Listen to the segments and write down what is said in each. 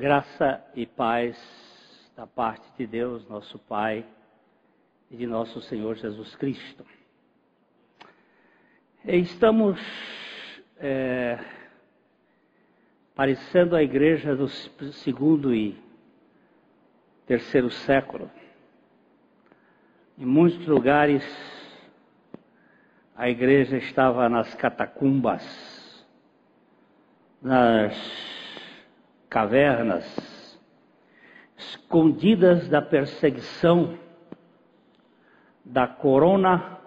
Graça e paz da parte de Deus, nosso Pai, e de nosso Senhor Jesus Cristo. Estamos é, parecendo a igreja do segundo e terceiro século. Em muitos lugares, a igreja estava nas catacumbas, nas cavernas, escondidas da perseguição da corona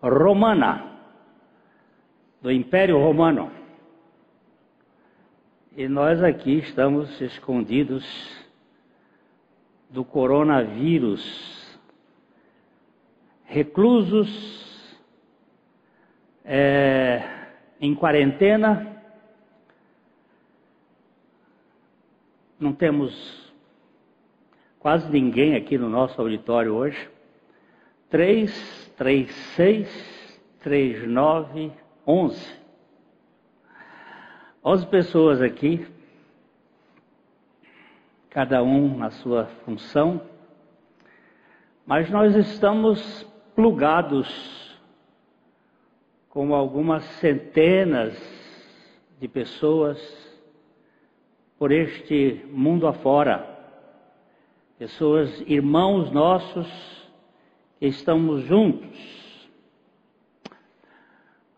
romana, do Império Romano. E nós aqui estamos escondidos do coronavírus, reclusos, é, em quarentena, não temos quase ninguém aqui no nosso auditório hoje. 3, 3, 6, 3, 9, 11. 11 pessoas aqui, cada um na sua função, mas nós estamos plugados com algumas centenas de pessoas por este mundo afora. Pessoas, irmãos nossos, que estamos juntos.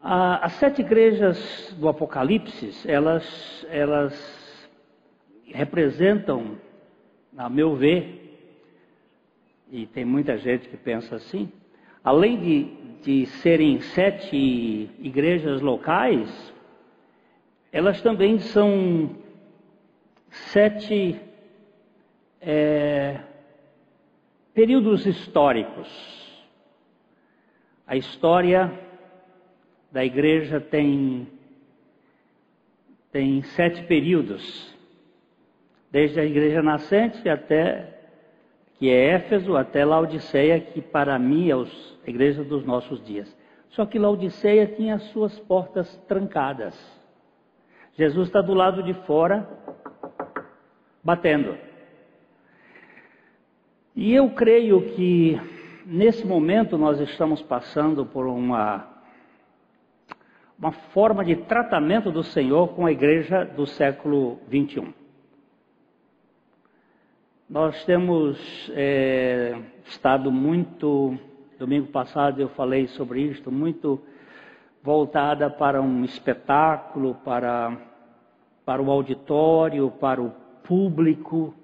as sete igrejas do Apocalipse, elas, elas representam, a meu ver, e tem muita gente que pensa assim, além de, de serem sete igrejas locais, elas também são sete é, períodos históricos. A história da igreja tem, tem sete períodos, desde a igreja nascente até que é Éfeso, até Laodiceia, que para mim é a igreja dos nossos dias. Só que Laodiceia tinha suas portas trancadas. Jesus está do lado de fora batendo. E eu creio que nesse momento nós estamos passando por uma uma forma de tratamento do Senhor com a igreja do século 21. Nós temos é, estado muito, domingo passado eu falei sobre isto, muito voltada para um espetáculo, para, para o auditório, para o público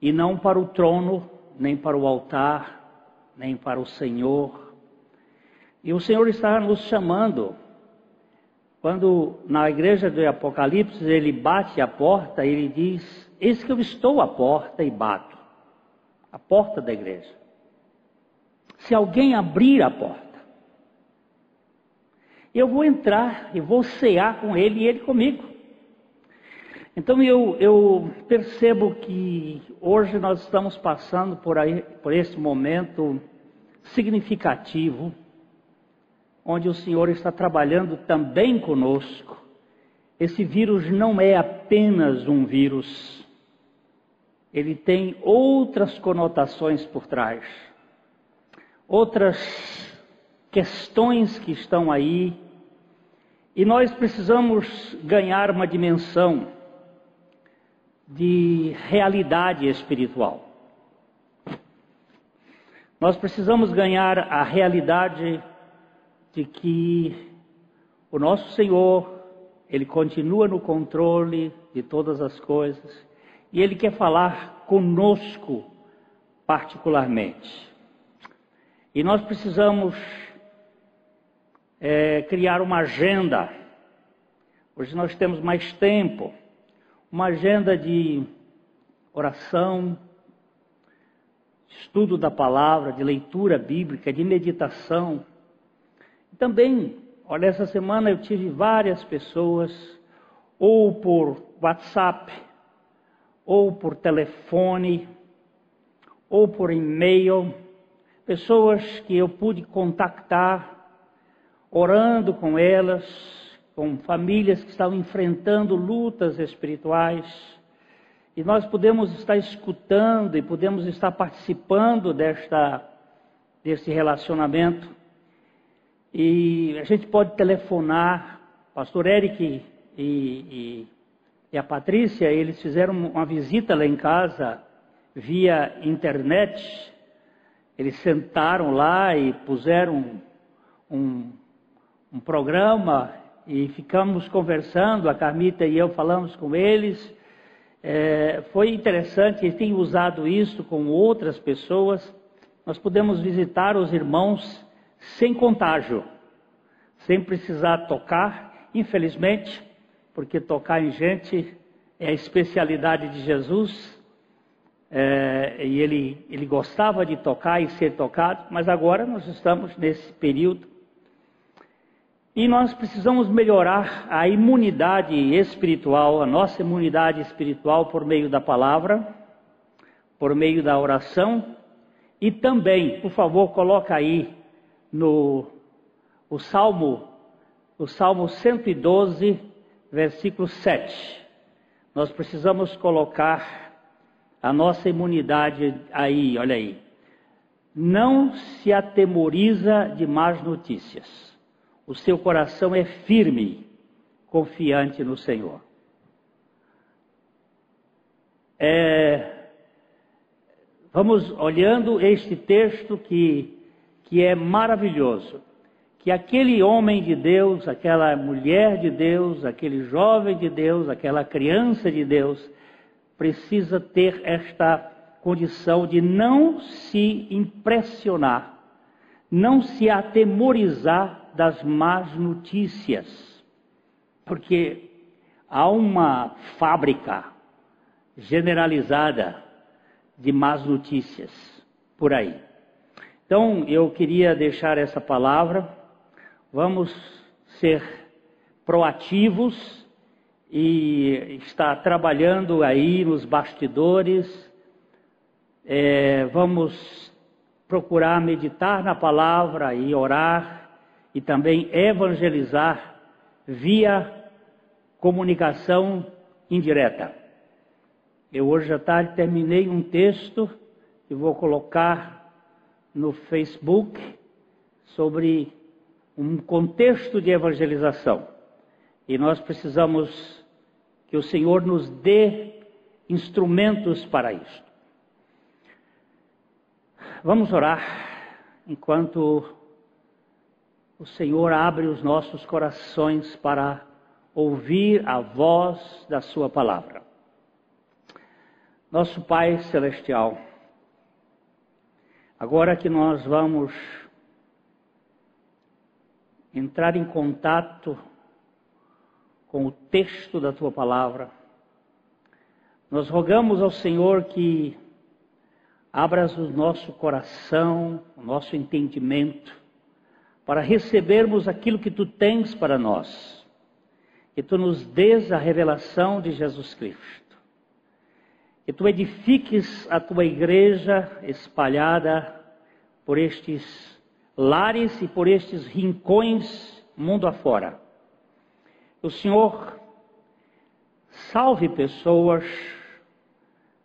e não para o trono, nem para o altar, nem para o Senhor. E o Senhor está nos chamando. Quando na igreja do Apocalipse ele bate a porta, ele diz: Eis que eu estou à porta e bato. A porta da igreja. Se alguém abrir a porta, eu vou entrar e vou cear com ele e ele comigo. Então eu, eu, percebo que hoje nós estamos passando por, aí, por esse momento significativo, onde o Senhor está trabalhando também conosco. Esse vírus não é apenas um vírus, ele tem outras conotações por trás, outras questões que estão aí, e nós precisamos ganhar uma dimensão de realidade espiritual. Nós precisamos ganhar a realidade de que o nosso Senhor, Ele continua no controle de todas as coisas e Ele quer falar conosco particularmente. E nós precisamos é, criar uma agenda. Hoje nós temos mais tempo uma agenda de oração, estudo da palavra, de leitura bíblica, de meditação. Também, olha, essa semana eu tive várias pessoas, ou por WhatsApp, ou por telefone, ou por e-mail, pessoas que eu pude contactar, orando com elas, com famílias que estavam enfrentando lutas espirituais, e nós podemos estar escutando e podemos estar participando desta, desse relacionamento. E a gente pode telefonar, pastor Eric e, e, e a Patrícia, eles fizeram uma visita lá em casa via internet. Eles sentaram lá e puseram um, um programa e ficamos conversando, a Carmita e eu falamos com eles é, foi interessante, ele tem usado isso com outras pessoas. Nós podemos visitar os irmãos sem contágio, sem precisar tocar, infelizmente, porque tocar em gente é a especialidade de Jesus. É, e ele, ele gostava de tocar e ser tocado, mas agora nós estamos nesse período e nós precisamos melhorar a imunidade espiritual, a nossa imunidade espiritual por meio da palavra, por meio da oração e também, por favor, coloca aí no o Salmo, o Salmo 112, versículo 7. Nós precisamos colocar a nossa imunidade aí, olha aí. Não se atemoriza de más notícias o seu coração é firme, confiante no Senhor. É, vamos olhando este texto que, que é maravilhoso. Que aquele homem de Deus, aquela mulher de Deus, aquele jovem de Deus, aquela criança de Deus, precisa ter esta condição de não se impressionar, não se atemorizar das más notícias, porque há uma fábrica generalizada de más notícias por aí. Então, eu queria deixar essa palavra. Vamos ser proativos e estar trabalhando aí nos bastidores. É, vamos procurar meditar na palavra e orar e também evangelizar via comunicação indireta. Eu hoje à tarde terminei um texto que vou colocar no Facebook sobre um contexto de evangelização. E nós precisamos que o Senhor nos dê instrumentos para isso. Vamos orar enquanto o Senhor abre os nossos corações para ouvir a voz da Sua palavra. Nosso Pai Celestial, agora que nós vamos entrar em contato com o texto da Tua palavra, nós rogamos ao Senhor que abras o nosso coração, o nosso entendimento, para recebermos aquilo que tu tens para nós. Que tu nos dês a revelação de Jesus Cristo. Que tu edifiques a tua igreja espalhada por estes lares e por estes rincões mundo afora. O Senhor salve pessoas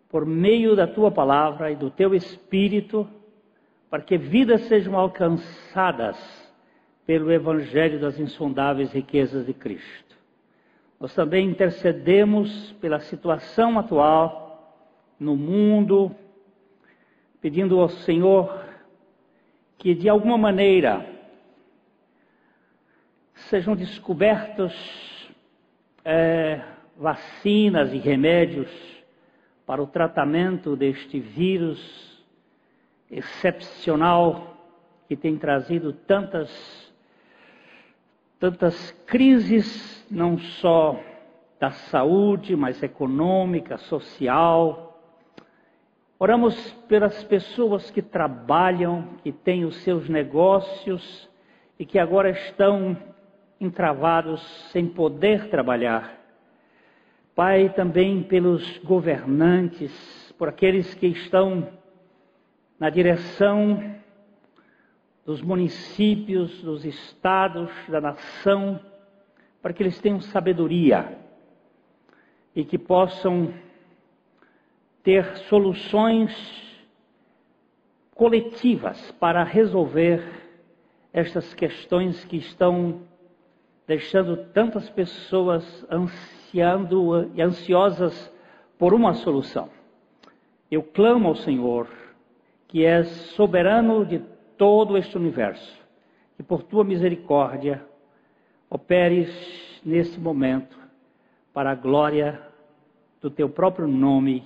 por meio da tua palavra e do teu espírito, para que vidas sejam alcançadas pelo Evangelho das insondáveis riquezas de Cristo. Nós também intercedemos pela situação atual no mundo, pedindo ao Senhor que de alguma maneira sejam descobertos é, vacinas e remédios para o tratamento deste vírus excepcional que tem trazido tantas tantas crises, não só da saúde, mas econômica, social. Oramos pelas pessoas que trabalham, que têm os seus negócios e que agora estão entravados sem poder trabalhar. Pai, também pelos governantes, por aqueles que estão na direção dos municípios, dos estados, da nação, para que eles tenham sabedoria e que possam ter soluções coletivas para resolver estas questões que estão deixando tantas pessoas ansiando e ansiosas por uma solução. Eu clamo ao Senhor, que é soberano de todo este universo, que por tua misericórdia operes nesse momento para a glória do teu próprio nome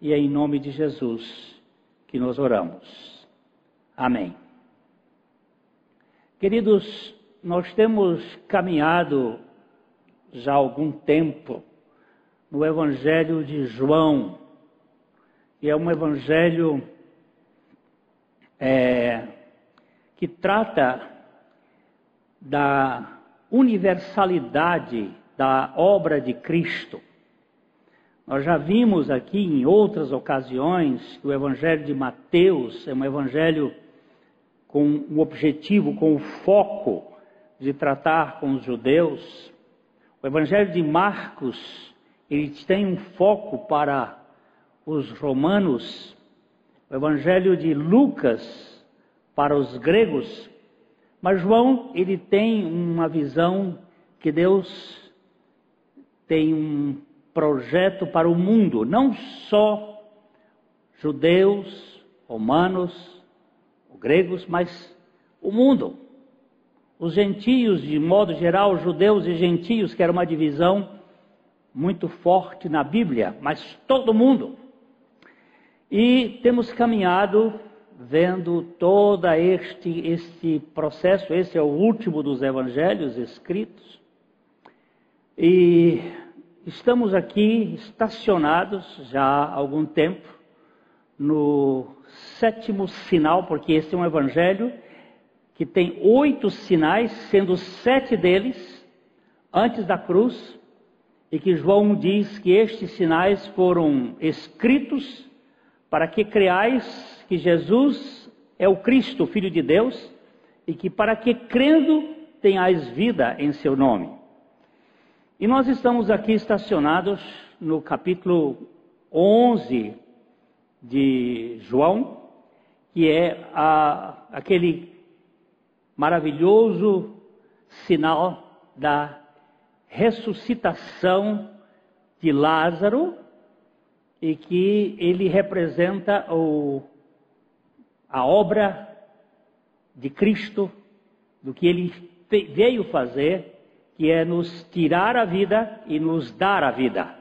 e é em nome de Jesus que nós oramos. Amém. Queridos, nós temos caminhado já há algum tempo no Evangelho de João, e é um Evangelho é, que trata da universalidade da obra de Cristo. Nós já vimos aqui em outras ocasiões que o Evangelho de Mateus é um evangelho com o objetivo, com o foco de tratar com os judeus. O Evangelho de Marcos, ele tem um foco para os romanos. O Evangelho de Lucas, para os gregos. Mas João, ele tem uma visão que Deus tem um projeto para o mundo, não só judeus, romanos, gregos, mas o mundo. Os gentios, de modo geral, judeus e gentios, que era uma divisão muito forte na Bíblia, mas todo mundo. E temos caminhado vendo todo este, este processo, esse é o último dos evangelhos escritos, e estamos aqui estacionados já há algum tempo no sétimo sinal, porque esse é um evangelho que tem oito sinais, sendo sete deles antes da cruz, e que João diz que estes sinais foram escritos para que creais que Jesus é o Cristo, Filho de Deus, e que para que crendo tenhais vida em seu nome. E nós estamos aqui estacionados no capítulo 11 de João, que é a, aquele maravilhoso sinal da ressuscitação de Lázaro e que ele representa o, a obra de Cristo, do que ele veio fazer que é nos tirar a vida e nos dar a vida.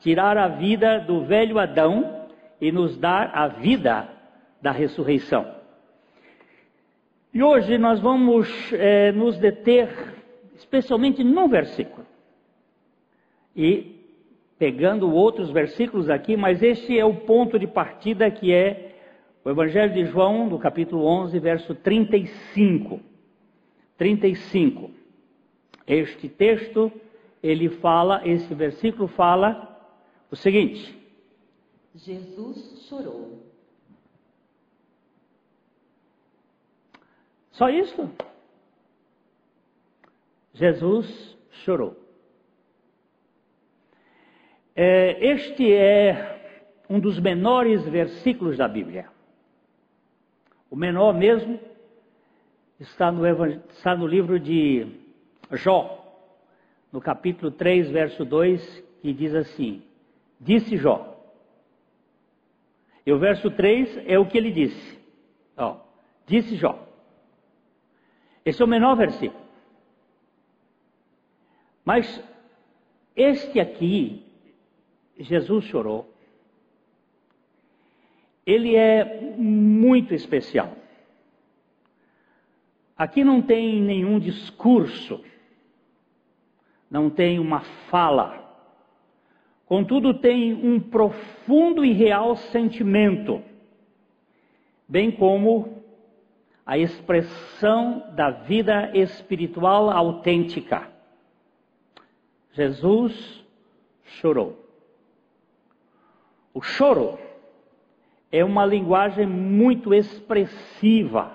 Tirar a vida do velho Adão e nos dar a vida da ressurreição. E hoje nós vamos é, nos deter especialmente num versículo. E pegando outros versículos aqui, mas este é o ponto de partida que é o Evangelho de João, no capítulo 11, verso 35. 35. Este texto, ele fala, esse versículo fala o seguinte: Jesus chorou. Só isso? Jesus chorou. É, este é um dos menores versículos da Bíblia. O menor mesmo está no, está no livro de Jó, no capítulo 3, verso 2, que diz assim: Disse Jó. E o verso 3 é o que ele disse. Ó, disse Jó. Esse é o menor versículo. Mas este aqui, Jesus chorou, ele é muito especial. Aqui não tem nenhum discurso não tem uma fala. Contudo, tem um profundo e real sentimento, bem como a expressão da vida espiritual autêntica. Jesus chorou. O choro é uma linguagem muito expressiva,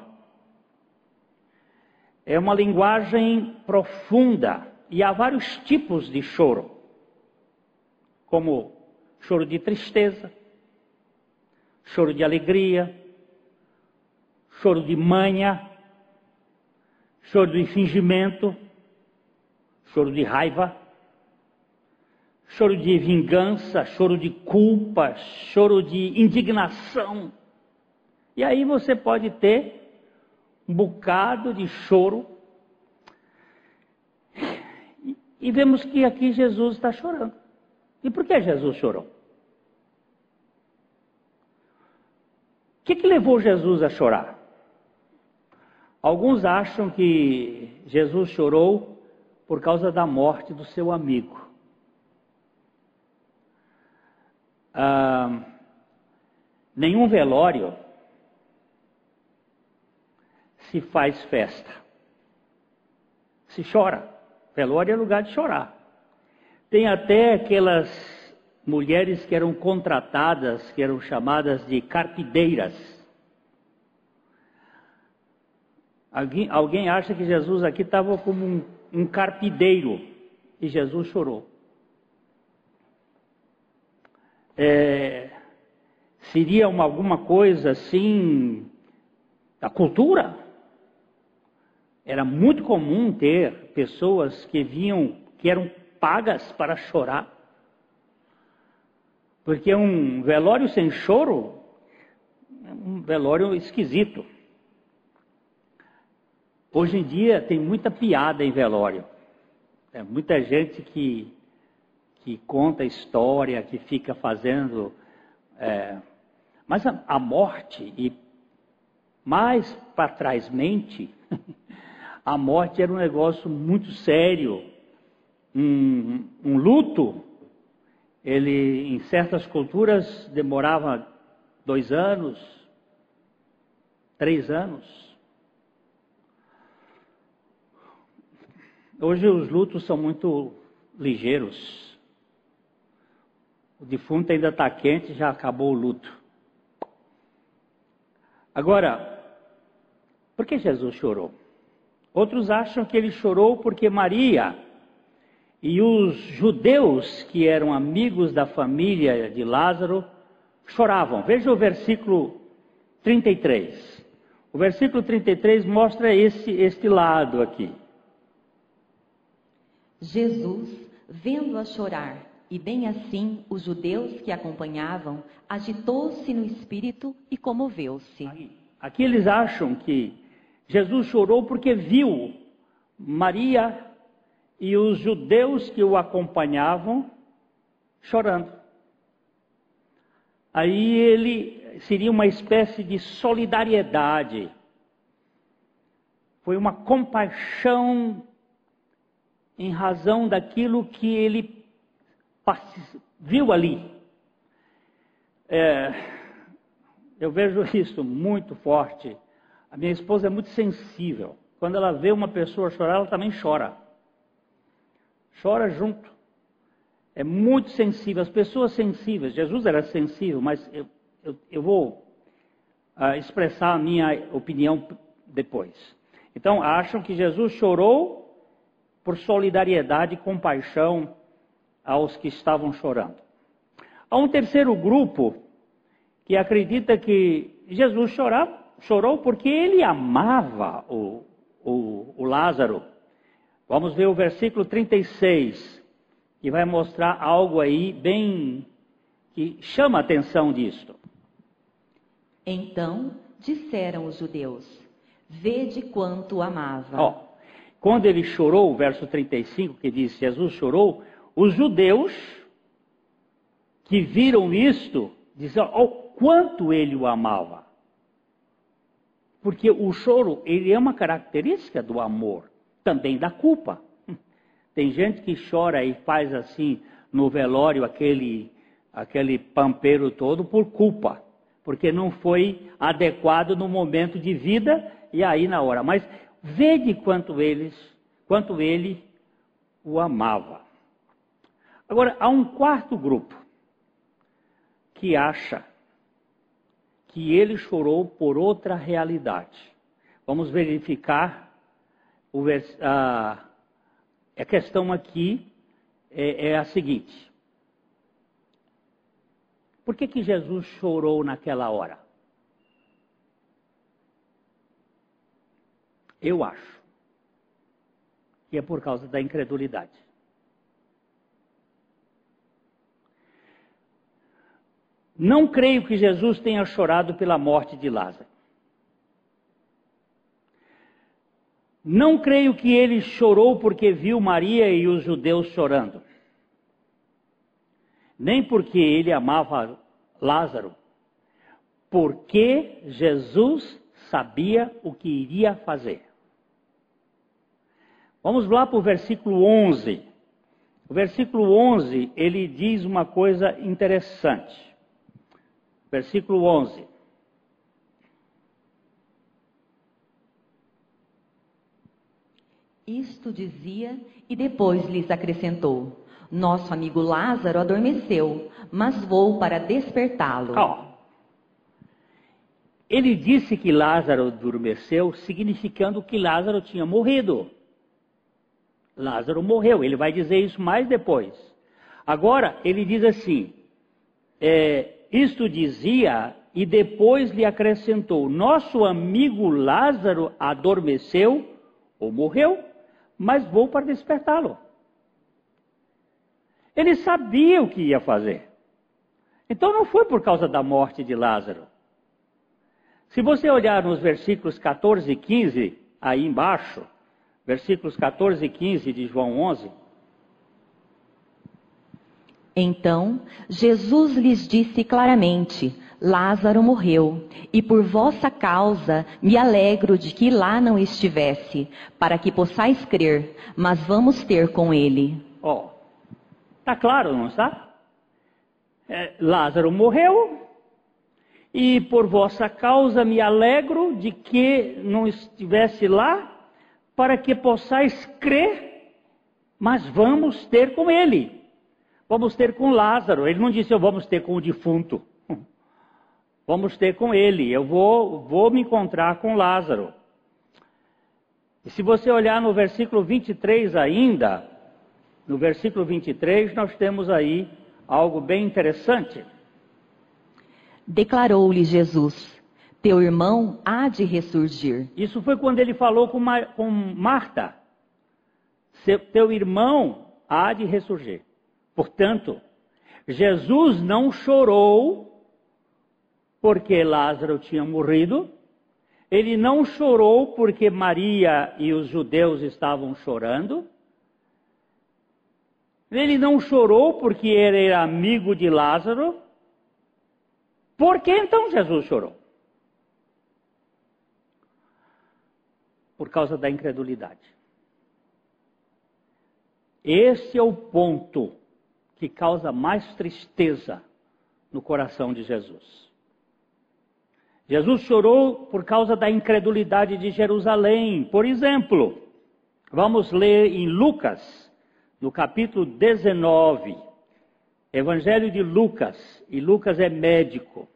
é uma linguagem profunda e há vários tipos de choro, como choro de tristeza, choro de alegria, choro de manha, choro de fingimento, choro de raiva, choro de vingança, choro de culpa, choro de indignação. E aí você pode ter um bocado de choro. E vemos que aqui Jesus está chorando. E por que Jesus chorou? O que, que levou Jesus a chorar? Alguns acham que Jesus chorou por causa da morte do seu amigo. Ah, nenhum velório se faz festa. Se chora. Velório é lugar de chorar. Tem até aquelas mulheres que eram contratadas, que eram chamadas de carpideiras. Alguém, alguém acha que Jesus aqui estava como um, um carpideiro e Jesus chorou. É, seria uma, alguma coisa assim da cultura? Era muito comum ter pessoas que vinham, que eram pagas para chorar. Porque um velório sem choro é um velório esquisito. Hoje em dia tem muita piada em velório. É muita gente que, que conta história, que fica fazendo. É, mas a, a, morte, e mais para trás mente, a morte era um negócio muito sério. Um, um luto, ele em certas culturas demorava dois anos, três anos. Hoje os lutos são muito ligeiros. O defunto ainda está quente, já acabou o luto. Agora, por que Jesus chorou? Outros acham que ele chorou porque Maria e os judeus que eram amigos da família de Lázaro choravam. Veja o versículo 33. O versículo 33 mostra esse, este lado aqui. Jesus, vendo-a chorar, e bem assim os judeus que acompanhavam, agitou-se no espírito e comoveu-se. Aqui eles acham que Jesus chorou porque viu Maria e os judeus que o acompanhavam chorando. Aí ele seria uma espécie de solidariedade. Foi uma compaixão em razão daquilo que ele viu ali. É, eu vejo isso muito forte. A minha esposa é muito sensível. Quando ela vê uma pessoa chorar, ela também chora. Chora junto. É muito sensível. As pessoas sensíveis, Jesus era sensível, mas eu, eu, eu vou uh, expressar a minha opinião depois. Então, acham que Jesus chorou por solidariedade e compaixão aos que estavam chorando. Há um terceiro grupo que acredita que Jesus chorava, chorou porque ele amava o, o, o Lázaro. Vamos ver o versículo 36, que vai mostrar algo aí bem que chama a atenção disto. Então disseram os judeus: Vede quanto amava. Quando ele chorou, verso 35, que diz: Jesus chorou, os judeus que viram isto, diziam: oh, quanto ele o amava. Porque o choro, ele é uma característica do amor, também da culpa. Tem gente que chora e faz assim no velório aquele aquele pampeiro todo por culpa, porque não foi adequado no momento de vida e aí na hora. Mas Vede quanto eles, quanto ele o amava. Agora, há um quarto grupo que acha que ele chorou por outra realidade. Vamos verificar a, a questão aqui é, é a seguinte. Por que, que Jesus chorou naquela hora? Eu acho que é por causa da incredulidade. Não creio que Jesus tenha chorado pela morte de Lázaro. Não creio que ele chorou porque viu Maria e os judeus chorando. Nem porque ele amava Lázaro. Porque Jesus sabia o que iria fazer. Vamos lá para o versículo 11. O versículo 11, ele diz uma coisa interessante. Versículo 11. Isto dizia e depois lhes acrescentou: Nosso amigo Lázaro adormeceu, mas vou para despertá-lo. Oh. Ele disse que Lázaro adormeceu, significando que Lázaro tinha morrido. Lázaro morreu, ele vai dizer isso mais depois. Agora, ele diz assim: é, isto dizia e depois lhe acrescentou: Nosso amigo Lázaro adormeceu ou morreu, mas vou para despertá-lo. Ele sabia o que ia fazer. Então não foi por causa da morte de Lázaro. Se você olhar nos versículos 14 e 15, aí embaixo, versículos 14 e 15 de João 11, então Jesus lhes disse claramente: Lázaro morreu, e por vossa causa me alegro de que lá não estivesse, para que possais crer, mas vamos ter com ele. Ó, oh, tá claro, não está? É, Lázaro morreu, e por vossa causa me alegro de que não estivesse lá, para que possais crer, mas vamos ter com ele. Vamos ter com Lázaro. Ele não disse, eu vamos ter com o defunto. Vamos ter com ele. Eu vou, vou me encontrar com Lázaro. E se você olhar no versículo 23 ainda, no versículo 23, nós temos aí algo bem interessante. Declarou-lhe Jesus: Teu irmão há de ressurgir. Isso foi quando ele falou com, Mar com Marta: Teu irmão há de ressurgir. Portanto, Jesus não chorou porque Lázaro tinha morrido, ele não chorou porque Maria e os judeus estavam chorando, ele não chorou porque ele era amigo de Lázaro. Por que então Jesus chorou? Por causa da incredulidade. Esse é o ponto que causa mais tristeza no coração de Jesus. Jesus chorou por causa da incredulidade de Jerusalém. Por exemplo, vamos ler em Lucas, no capítulo 19, Evangelho de Lucas, e Lucas é médico.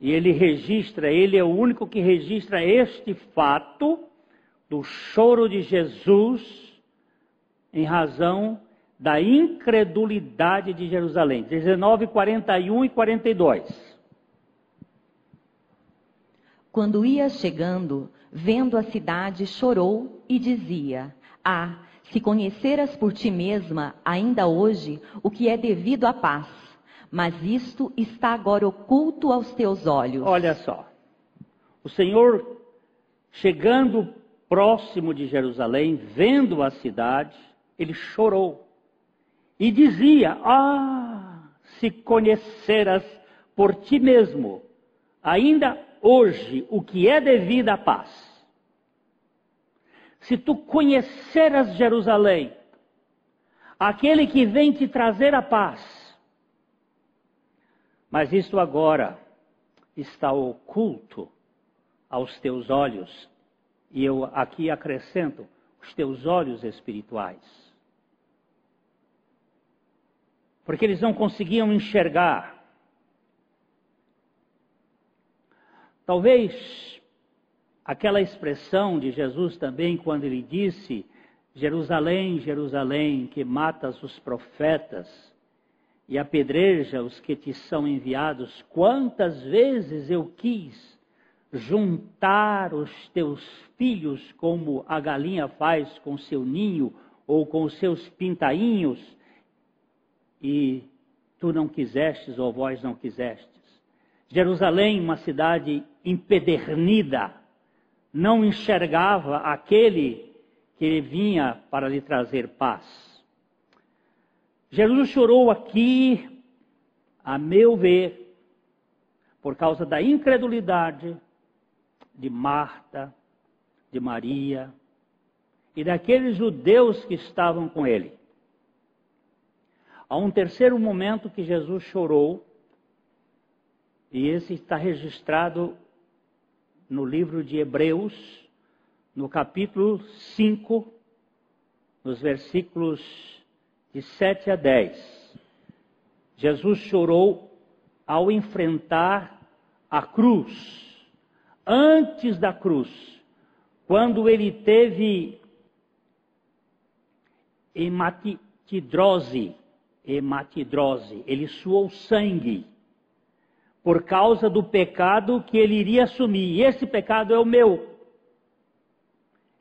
E ele registra, ele é o único que registra este fato do choro de Jesus em razão da incredulidade de Jerusalém. 19, 41 e 42. Quando ia chegando, vendo a cidade, chorou e dizia: Ah, se conheceras por ti mesma, ainda hoje, o que é devido à paz. Mas isto está agora oculto aos teus olhos. Olha só. O Senhor, chegando próximo de Jerusalém, vendo a cidade, ele chorou e dizia: Ah, se conheceras por ti mesmo, ainda hoje, o que é devido à paz. Se tu conheceras Jerusalém, aquele que vem te trazer a paz, mas isto agora está oculto aos teus olhos, e eu aqui acrescento os teus olhos espirituais porque eles não conseguiam enxergar. Talvez aquela expressão de Jesus também, quando ele disse: Jerusalém, Jerusalém, que matas os profetas e apedreja os que te são enviados. Quantas vezes eu quis juntar os teus filhos como a galinha faz com seu ninho ou com os seus pintainhos, e tu não quisestes, ou vós não quisestes. Jerusalém, uma cidade empedernida, não enxergava aquele que vinha para lhe trazer paz. Jesus chorou aqui, a meu ver, por causa da incredulidade de Marta, de Maria e daqueles judeus que estavam com ele. Há um terceiro momento que Jesus chorou, e esse está registrado no livro de Hebreus, no capítulo 5, nos versículos de 7 a 10. Jesus chorou ao enfrentar a cruz. Antes da cruz, quando ele teve hematidrose, hematidrose, ele suou sangue por causa do pecado que ele iria assumir. E esse pecado é o meu.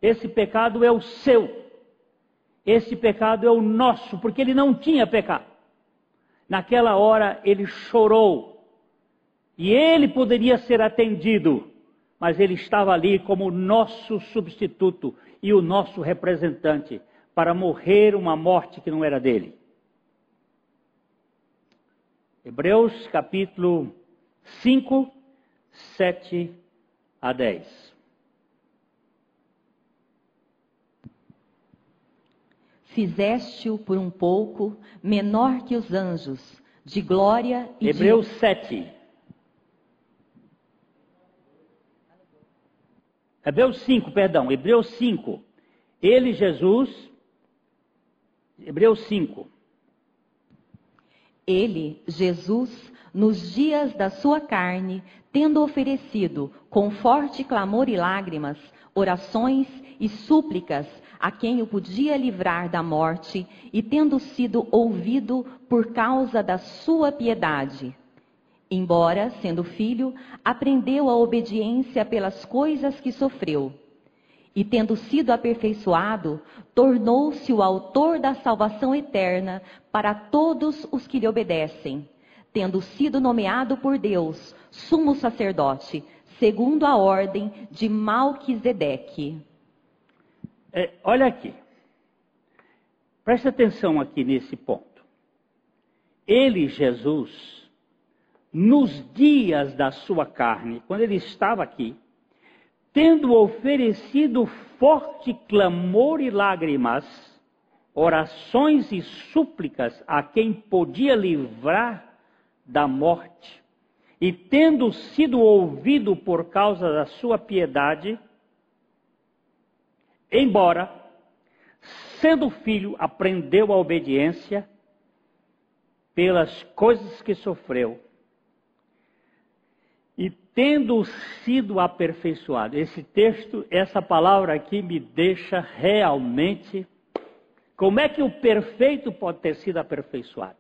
Esse pecado é o seu. Esse pecado é o nosso, porque ele não tinha pecado. Naquela hora ele chorou. E ele poderia ser atendido, mas ele estava ali como nosso substituto e o nosso representante para morrer uma morte que não era dele. Hebreus capítulo 5, 7 a 10. Fizeste-o por um pouco menor que os anjos, de glória e Hebreus de... 7. Hebreus 5, perdão, Hebreus 5. Ele, Jesus, Hebreus 5. Ele, Jesus, nos dias da sua carne, tendo oferecido com forte clamor e lágrimas, orações e súplicas a quem o podia livrar da morte, e tendo sido ouvido por causa da sua piedade. Embora, sendo filho, aprendeu a obediência pelas coisas que sofreu. E tendo sido aperfeiçoado, tornou-se o autor da salvação eterna para todos os que lhe obedecem tendo sido nomeado por Deus sumo sacerdote, segundo a ordem de Malquisedeque. É, olha aqui. Preste atenção aqui nesse ponto. Ele, Jesus, nos dias da sua carne, quando ele estava aqui, tendo oferecido forte clamor e lágrimas, orações e súplicas a quem podia livrar da morte, e tendo sido ouvido por causa da sua piedade, embora, sendo filho, aprendeu a obediência pelas coisas que sofreu, tendo sido aperfeiçoado. Esse texto, essa palavra aqui me deixa realmente. Como é que o perfeito pode ter sido aperfeiçoado?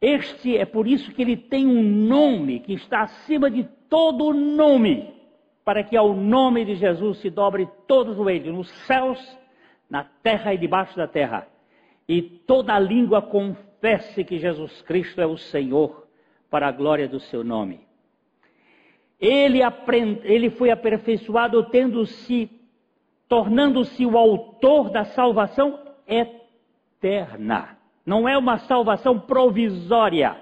Este é por isso que ele tem um nome que está acima de todo nome, para que ao nome de Jesus se dobre todo o joelho, nos céus, na terra e debaixo da terra, e toda língua confesse que Jesus Cristo é o Senhor, para a glória do seu nome. Ele, aprend... ele foi aperfeiçoado tendo-se, tornando-se o autor da salvação eterna. Não é uma salvação provisória,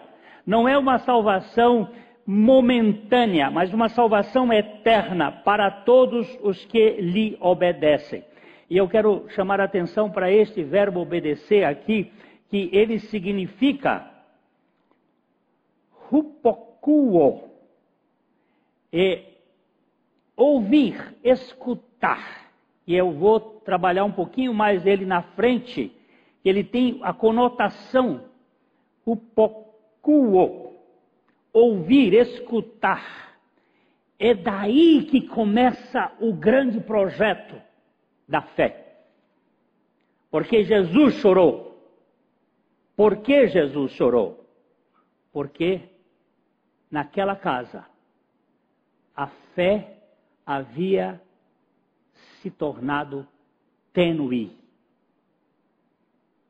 não é uma salvação momentânea, mas uma salvação eterna para todos os que lhe obedecem. E eu quero chamar a atenção para este verbo obedecer aqui, que ele significa hupokuo, é ouvir, escutar. E eu vou trabalhar um pouquinho mais ele na frente, ele tem a conotação upokuo, ouvir, escutar. É daí que começa o grande projeto da fé. Porque Jesus chorou. Por que Jesus chorou? Porque naquela casa a fé havia se tornado tênue,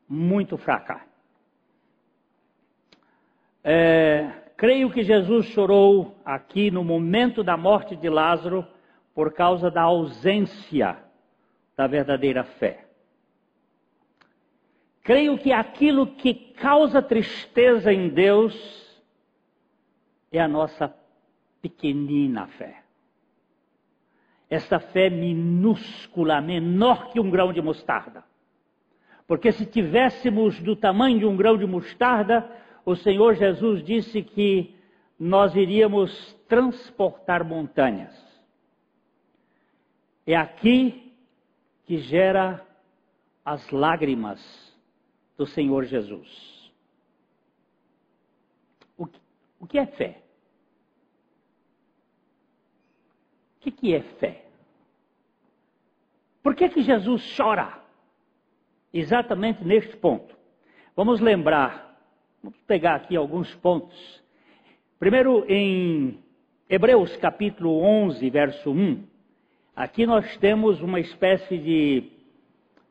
muito fraca. É, creio que Jesus chorou aqui no momento da morte de Lázaro por causa da ausência da verdadeira fé. Creio que aquilo que causa tristeza em Deus é a nossa pequenina fé. Essa fé minúscula, menor que um grão de mostarda. Porque se tivéssemos do tamanho de um grão de mostarda, o Senhor Jesus disse que nós iríamos transportar montanhas. É aqui que gera as lágrimas do Senhor Jesus. O que, é fé? O que, que é fé? Por que, que Jesus chora? Exatamente neste ponto. Vamos lembrar, vamos pegar aqui alguns pontos. Primeiro, em Hebreus capítulo 11, verso 1, aqui nós temos uma espécie de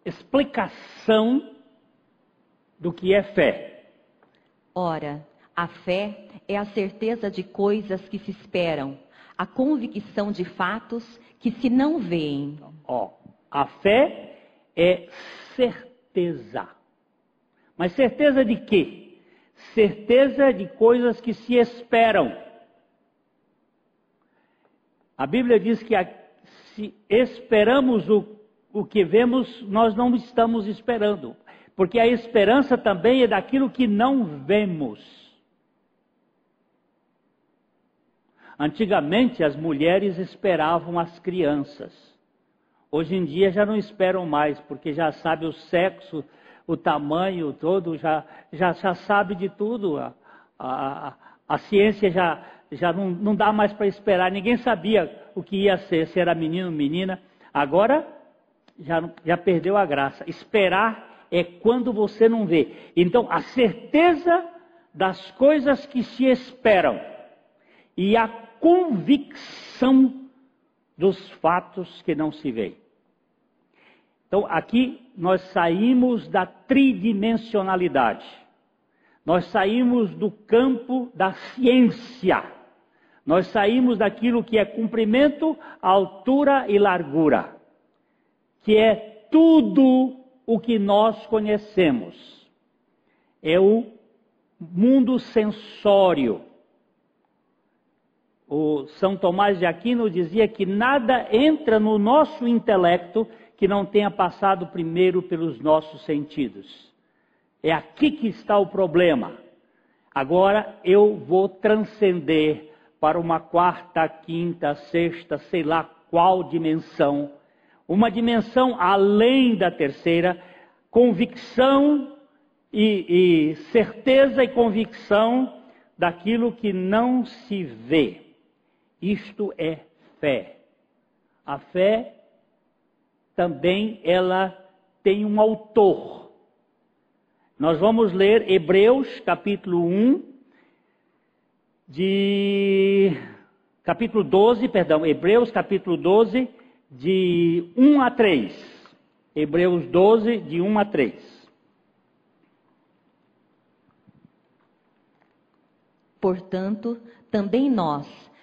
explicação do que é fé. Ora, a fé é a certeza de coisas que se esperam, a convicção de fatos que se não veem. Ó, a fé é certeza. Mas certeza de quê? Certeza de coisas que se esperam. A Bíblia diz que a, se esperamos o, o que vemos, nós não estamos esperando. Porque a esperança também é daquilo que não vemos. Antigamente as mulheres esperavam as crianças. Hoje em dia já não esperam mais, porque já sabe o sexo, o tamanho todo, já, já, já sabe de tudo. A, a, a ciência já, já não, não dá mais para esperar. Ninguém sabia o que ia ser, se era menino ou menina. Agora já, já perdeu a graça. Esperar é quando você não vê. Então, a certeza das coisas que se esperam e a convicção dos fatos que não se veem. Então, aqui nós saímos da tridimensionalidade. Nós saímos do campo da ciência. Nós saímos daquilo que é comprimento, altura e largura, que é tudo o que nós conhecemos. É o mundo sensório. O São Tomás de Aquino dizia que nada entra no nosso intelecto que não tenha passado primeiro pelos nossos sentidos. É aqui que está o problema. Agora eu vou transcender para uma quarta, quinta, sexta, sei lá qual dimensão uma dimensão além da terceira, convicção e, e certeza e convicção daquilo que não se vê. Isto é fé. A fé também ela tem um autor. Nós vamos ler Hebreus capítulo 1 de capítulo 12, perdão, Hebreus capítulo 12 de 1 a 3. Hebreus 12, de 1 a 3. Portanto, também nós,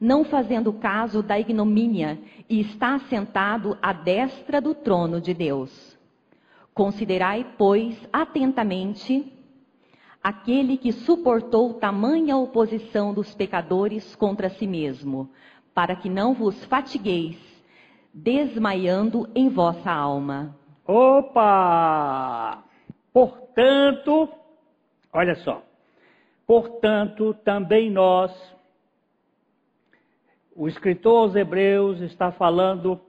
não fazendo caso da ignomínia, e está sentado à destra do trono de Deus. Considerai, pois, atentamente aquele que suportou tamanha oposição dos pecadores contra si mesmo, para que não vos fatigueis desmaiando em vossa alma. Opa! Portanto, olha só. portanto, também nós, o escritor aos Hebreus está falando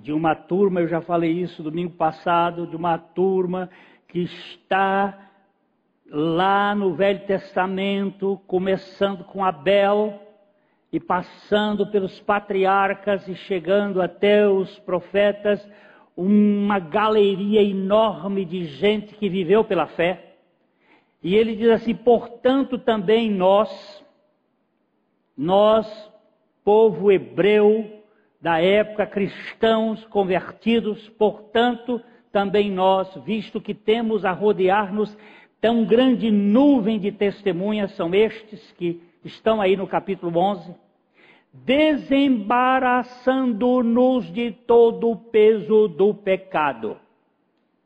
de uma turma, eu já falei isso domingo passado, de uma turma que está lá no Velho Testamento, começando com Abel e passando pelos patriarcas e chegando até os profetas, uma galeria enorme de gente que viveu pela fé. E ele diz assim: portanto, também nós, nós, povo hebreu da época, cristãos convertidos, portanto, também nós, visto que temos a rodear-nos tão grande nuvem de testemunhas, são estes que estão aí no capítulo 11, desembaraçando-nos de todo o peso do pecado.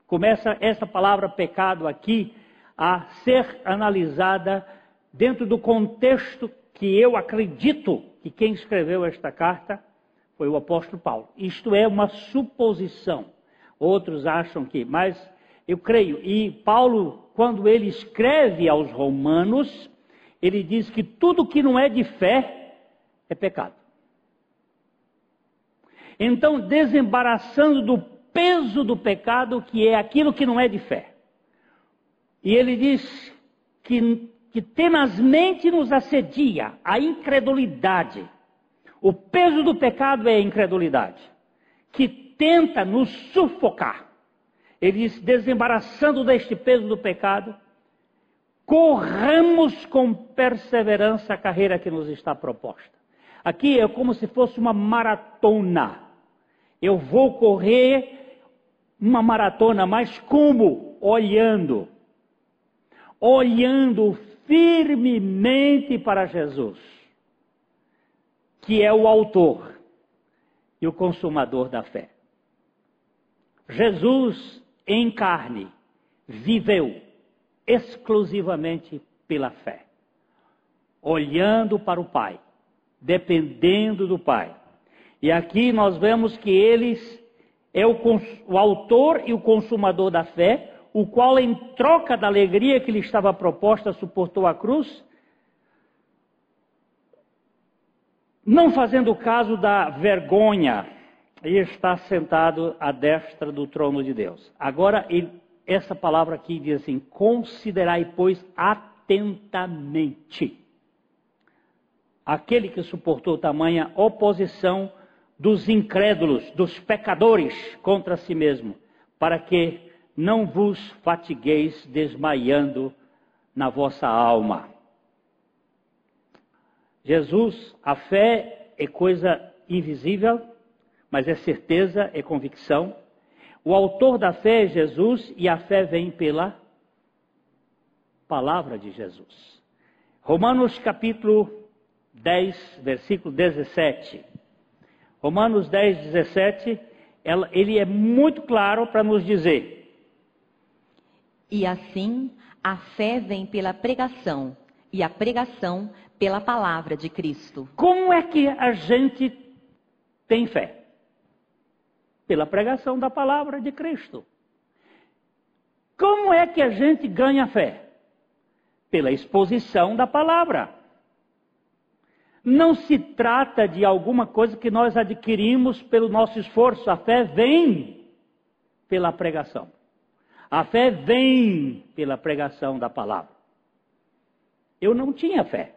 Começa essa palavra pecado aqui a ser analisada dentro do contexto que eu acredito que quem escreveu esta carta foi o apóstolo Paulo. Isto é uma suposição. Outros acham que, mas eu creio. E Paulo, quando ele escreve aos Romanos, ele diz que tudo que não é de fé é pecado. Então, desembaraçando do peso do pecado, que é aquilo que não é de fé. E ele diz que, que tenazmente nos assedia a incredulidade. O peso do pecado é a incredulidade, que tenta nos sufocar. Ele diz: desembaraçando deste peso do pecado, corramos com perseverança a carreira que nos está proposta. Aqui é como se fosse uma maratona. Eu vou correr uma maratona, mas como? Olhando. Olhando firmemente para Jesus, que é o autor e o consumador da fé. Jesus em carne, viveu exclusivamente pela fé, olhando para o Pai, dependendo do Pai. E aqui nós vemos que eles é o, o autor e o consumador da fé, o qual, em troca da alegria que lhe estava proposta, suportou a cruz, não fazendo caso da vergonha e está sentado à destra do trono de Deus. Agora, ele, essa palavra aqui diz assim: considerai, pois, atentamente aquele que suportou tamanha oposição dos incrédulos, dos pecadores contra si mesmo, para que não vos fatigueis desmaiando na vossa alma. Jesus, a fé é coisa invisível, mas é certeza, é convicção. O autor da fé é Jesus e a fé vem pela palavra de Jesus. Romanos capítulo 10, versículo 17. Romanos 10, 17, ele é muito claro para nos dizer. E assim a fé vem pela pregação, e a pregação pela palavra de Cristo. Como é que a gente tem fé? Pela pregação da palavra de Cristo. Como é que a gente ganha fé? Pela exposição da palavra. Não se trata de alguma coisa que nós adquirimos pelo nosso esforço. A fé vem pela pregação. A fé vem pela pregação da palavra. Eu não tinha fé.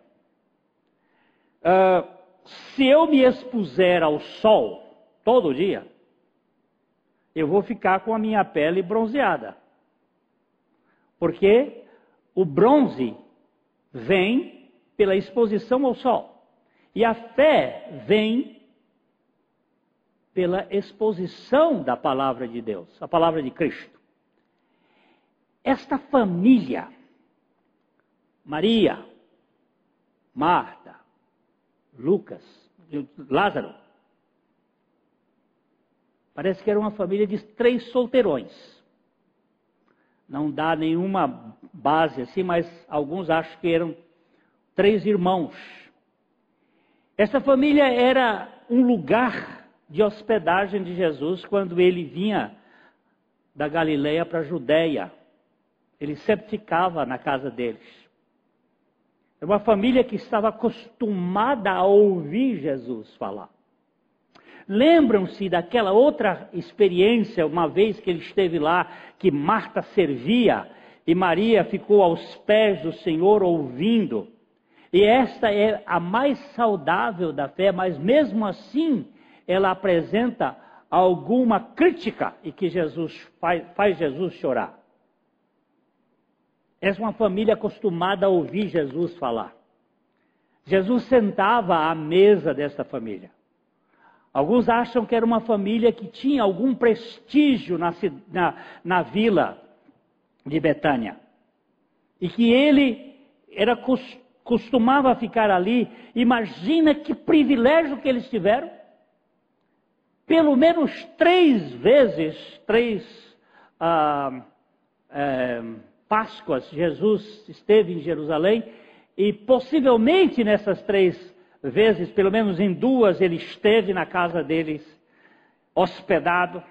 Uh, se eu me expuser ao sol todo dia, eu vou ficar com a minha pele bronzeada. Porque o bronze vem pela exposição ao sol. E a fé vem pela exposição da palavra de Deus, a palavra de Cristo. Esta família, Maria, Marta, Lucas, Lázaro, Parece que era uma família de três solteirões. Não dá nenhuma base assim, mas alguns acham que eram três irmãos. Essa família era um lugar de hospedagem de Jesus quando ele vinha da Galileia para a Judéia. Ele sempre ficava na casa deles. É uma família que estava acostumada a ouvir Jesus falar. Lembram-se daquela outra experiência, uma vez que ele esteve lá, que Marta servia e Maria ficou aos pés do Senhor ouvindo. E esta é a mais saudável da fé, mas mesmo assim ela apresenta alguma crítica e que Jesus faz, faz Jesus chorar. Essa é uma família acostumada a ouvir Jesus falar. Jesus sentava à mesa dessa família. Alguns acham que era uma família que tinha algum prestígio na, na, na vila de Betânia. E que ele era, costumava ficar ali. Imagina que privilégio que eles tiveram. Pelo menos três vezes, três ah, é, Páscoas, Jesus esteve em Jerusalém e possivelmente nessas três vezes, pelo menos em duas, ele esteve na casa deles, hospedado,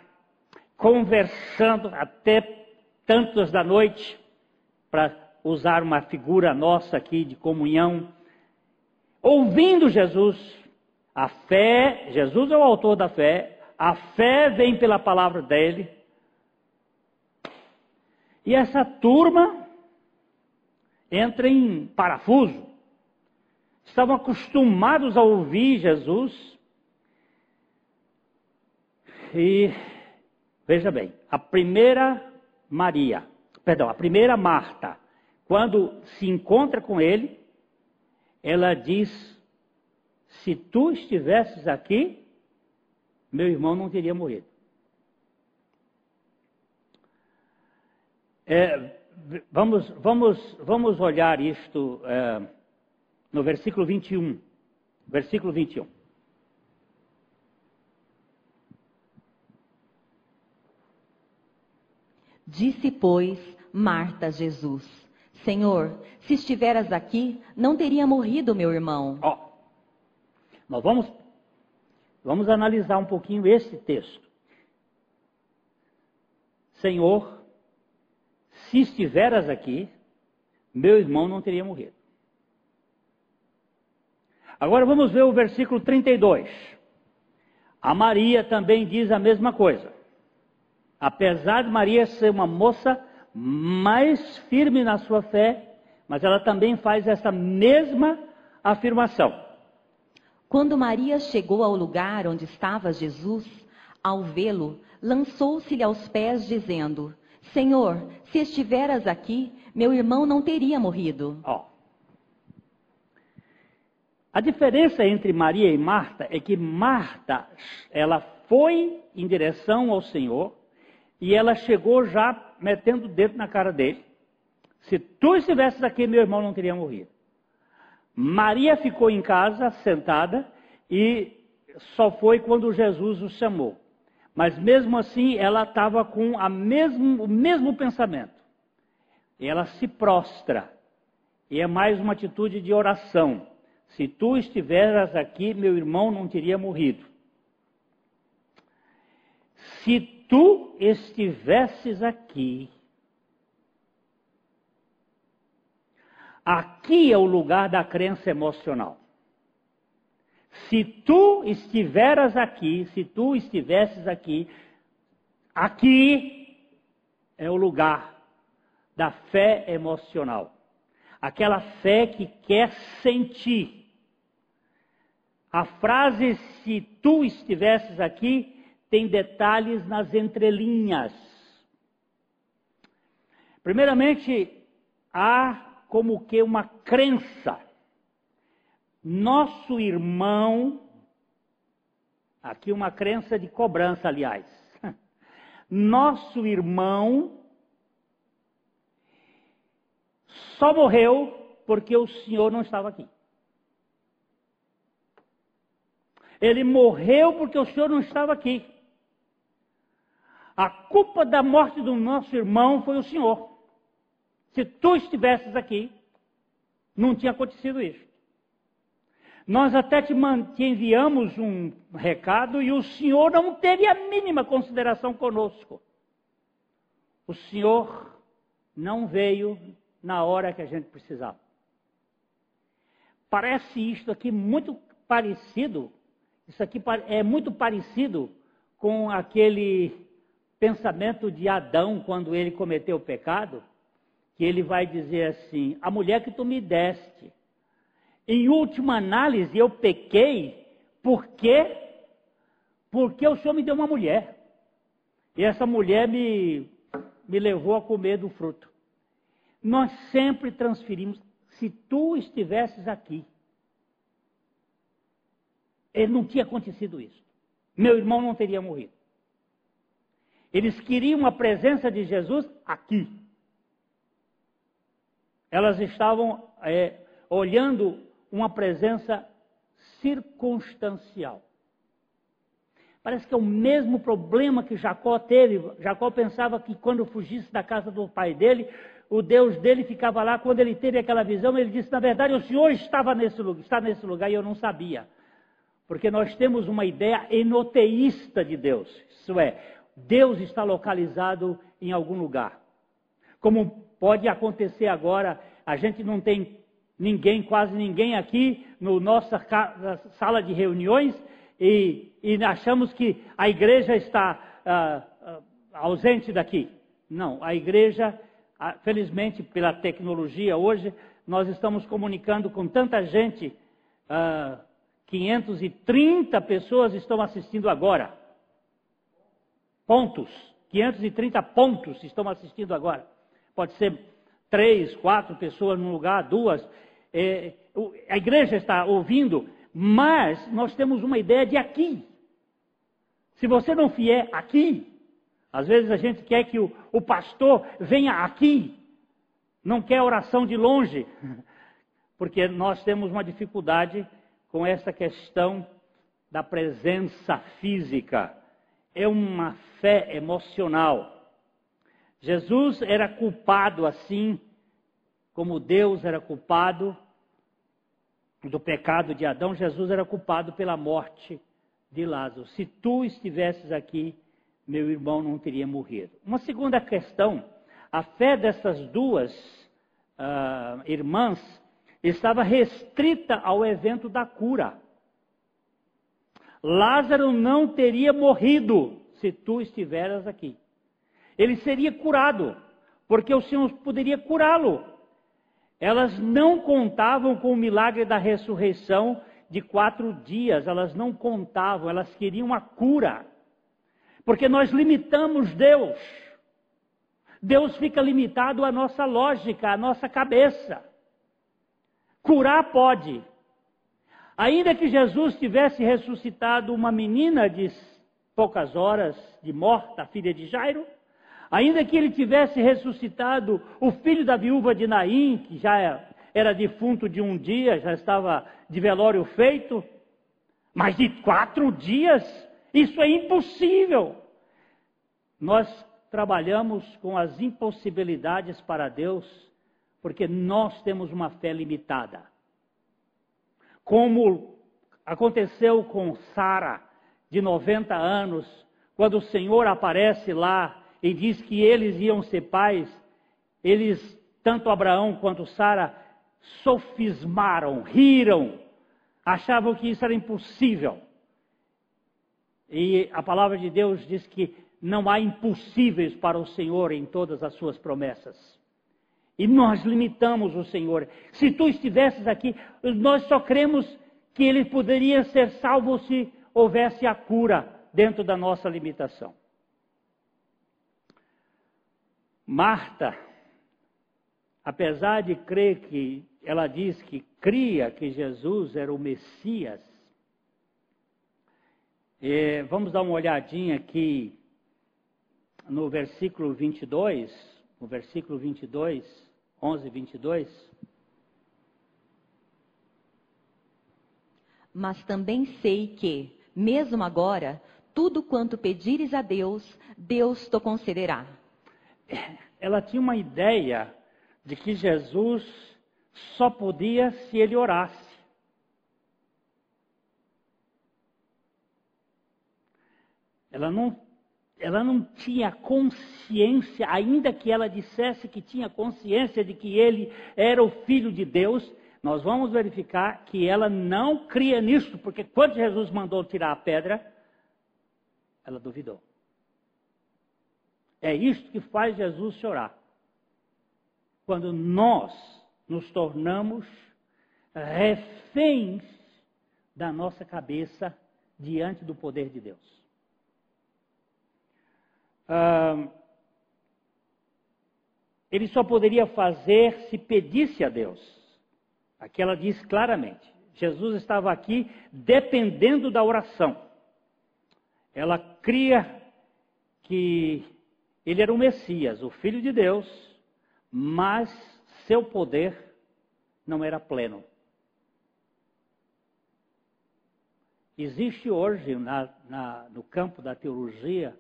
conversando até tantas da noite, para usar uma figura nossa aqui de comunhão, ouvindo Jesus. A fé, Jesus é o autor da fé, a fé vem pela palavra dele, e essa turma entra em parafuso. Estavam acostumados a ouvir Jesus. E veja bem, a primeira Maria, perdão, a primeira Marta, quando se encontra com ele, ela diz: Se tu estivesses aqui, meu irmão não teria morrido. É, vamos, vamos, vamos olhar isto é, no versículo 21. Versículo 21. Disse, pois, Marta a Jesus: Senhor, se estiveras aqui, não teria morrido meu irmão. Ó, nós vamos, vamos analisar um pouquinho esse texto. Senhor, se estiveras aqui, meu irmão não teria morrido. Agora vamos ver o versículo 32. A Maria também diz a mesma coisa. Apesar de Maria ser uma moça mais firme na sua fé, mas ela também faz essa mesma afirmação. Quando Maria chegou ao lugar onde estava Jesus, ao vê-lo, lançou-se-lhe aos pés, dizendo: Senhor, se estiveras aqui, meu irmão não teria morrido. Ó. A diferença entre Maria e Marta é que Marta, ela foi em direção ao Senhor e ela chegou já metendo o dedo na cara dele. Se tu estivesses aqui, meu irmão não teria morrido. Maria ficou em casa, sentada, e só foi quando Jesus o chamou. Mas mesmo assim, ela estava com mesmo, o mesmo pensamento. E ela se prostra. E é mais uma atitude de oração. Se tu estiveras aqui, meu irmão não teria morrido. Se tu estivesses aqui, aqui é o lugar da crença emocional. Se tu estiveras aqui, se tu estivesses aqui, aqui é o lugar da fé emocional. Aquela fé que quer sentir. A frase se tu estivesses aqui tem detalhes nas entrelinhas. Primeiramente, há como que uma crença nosso irmão, aqui uma crença de cobrança, aliás. Nosso irmão só morreu porque o Senhor não estava aqui. Ele morreu porque o Senhor não estava aqui. A culpa da morte do nosso irmão foi o Senhor. Se tu estivesses aqui, não tinha acontecido isso. Nós até te, te enviamos um recado e o Senhor não teve a mínima consideração conosco. O Senhor não veio na hora que a gente precisava. Parece isto aqui muito parecido, isso aqui é muito parecido com aquele pensamento de Adão quando ele cometeu o pecado, que ele vai dizer assim: a mulher que tu me deste, em última análise eu pequei, por quê? Porque o Senhor me deu uma mulher. E essa mulher me, me levou a comer do fruto. Nós sempre transferimos, se tu estivesses aqui, ele não tinha acontecido isso. Meu irmão não teria morrido. Eles queriam a presença de Jesus aqui. Elas estavam é, olhando uma presença circunstancial. Parece que é o mesmo problema que Jacó teve. Jacó pensava que quando fugisse da casa do pai dele, o Deus dele ficava lá. Quando ele teve aquela visão, ele disse: Na verdade, o Senhor estava nesse lugar, está nesse lugar e eu não sabia. Porque nós temos uma ideia enoteísta de Deus. Isso é, Deus está localizado em algum lugar. Como pode acontecer agora, a gente não tem ninguém, quase ninguém aqui no nossa sala de reuniões e, e achamos que a igreja está ah, ah, ausente daqui. Não, a igreja, ah, felizmente pela tecnologia hoje, nós estamos comunicando com tanta gente. 530 pessoas estão assistindo agora pontos, 530 pontos estão assistindo agora. Pode ser três, quatro pessoas num lugar, duas. É, a igreja está ouvindo, mas nós temos uma ideia de aqui. Se você não vier aqui, às vezes a gente quer que o, o pastor venha aqui, não quer oração de longe, porque nós temos uma dificuldade com essa questão da presença física é uma fé emocional. Jesus era culpado assim, como Deus era culpado do pecado de Adão, Jesus era culpado pela morte de Lázaro. Se tu estivesses aqui, meu irmão não teria morrido. Uma segunda questão: a fé dessas duas uh, irmãs estava restrita ao evento da cura. Lázaro não teria morrido se tu estiveras aqui. Ele seria curado, porque o Senhor poderia curá-lo. Elas não contavam com o milagre da ressurreição de quatro dias, elas não contavam, elas queriam a cura. Porque nós limitamos Deus. Deus fica limitado à nossa lógica, à nossa cabeça. Curar pode, Ainda que Jesus tivesse ressuscitado uma menina de poucas horas de morta, filha de Jairo, ainda que ele tivesse ressuscitado o filho da viúva de Naim, que já era defunto de um dia, já estava de velório feito, mas de quatro dias, isso é impossível. Nós trabalhamos com as impossibilidades para Deus, porque nós temos uma fé limitada como aconteceu com Sara, de 90 anos, quando o Senhor aparece lá e diz que eles iam ser pais, eles, tanto Abraão quanto Sara, sofismaram, riram, achavam que isso era impossível. E a palavra de Deus diz que não há impossíveis para o Senhor em todas as suas promessas. E nós limitamos o Senhor. Se tu estivesses aqui, nós só cremos que ele poderia ser salvo se houvesse a cura dentro da nossa limitação. Marta, apesar de crer que, ela diz que cria que Jesus era o Messias, é, vamos dar uma olhadinha aqui no versículo 22, no versículo 22. 11, 22. Mas também sei que, mesmo agora, tudo quanto pedires a Deus, Deus te concederá. Ela tinha uma ideia de que Jesus só podia se ele orasse. Ela não ela não tinha consciência, ainda que ela dissesse que tinha consciência de que ele era o filho de Deus, nós vamos verificar que ela não cria nisso, porque quando Jesus mandou tirar a pedra, ela duvidou. É isto que faz Jesus chorar. Quando nós nos tornamos reféns da nossa cabeça diante do poder de Deus. Ah, ele só poderia fazer se pedisse a Deus. Aqui ela diz claramente: Jesus estava aqui dependendo da oração. Ela cria que ele era o Messias, o Filho de Deus, mas seu poder não era pleno. Existe hoje na, na, no campo da teologia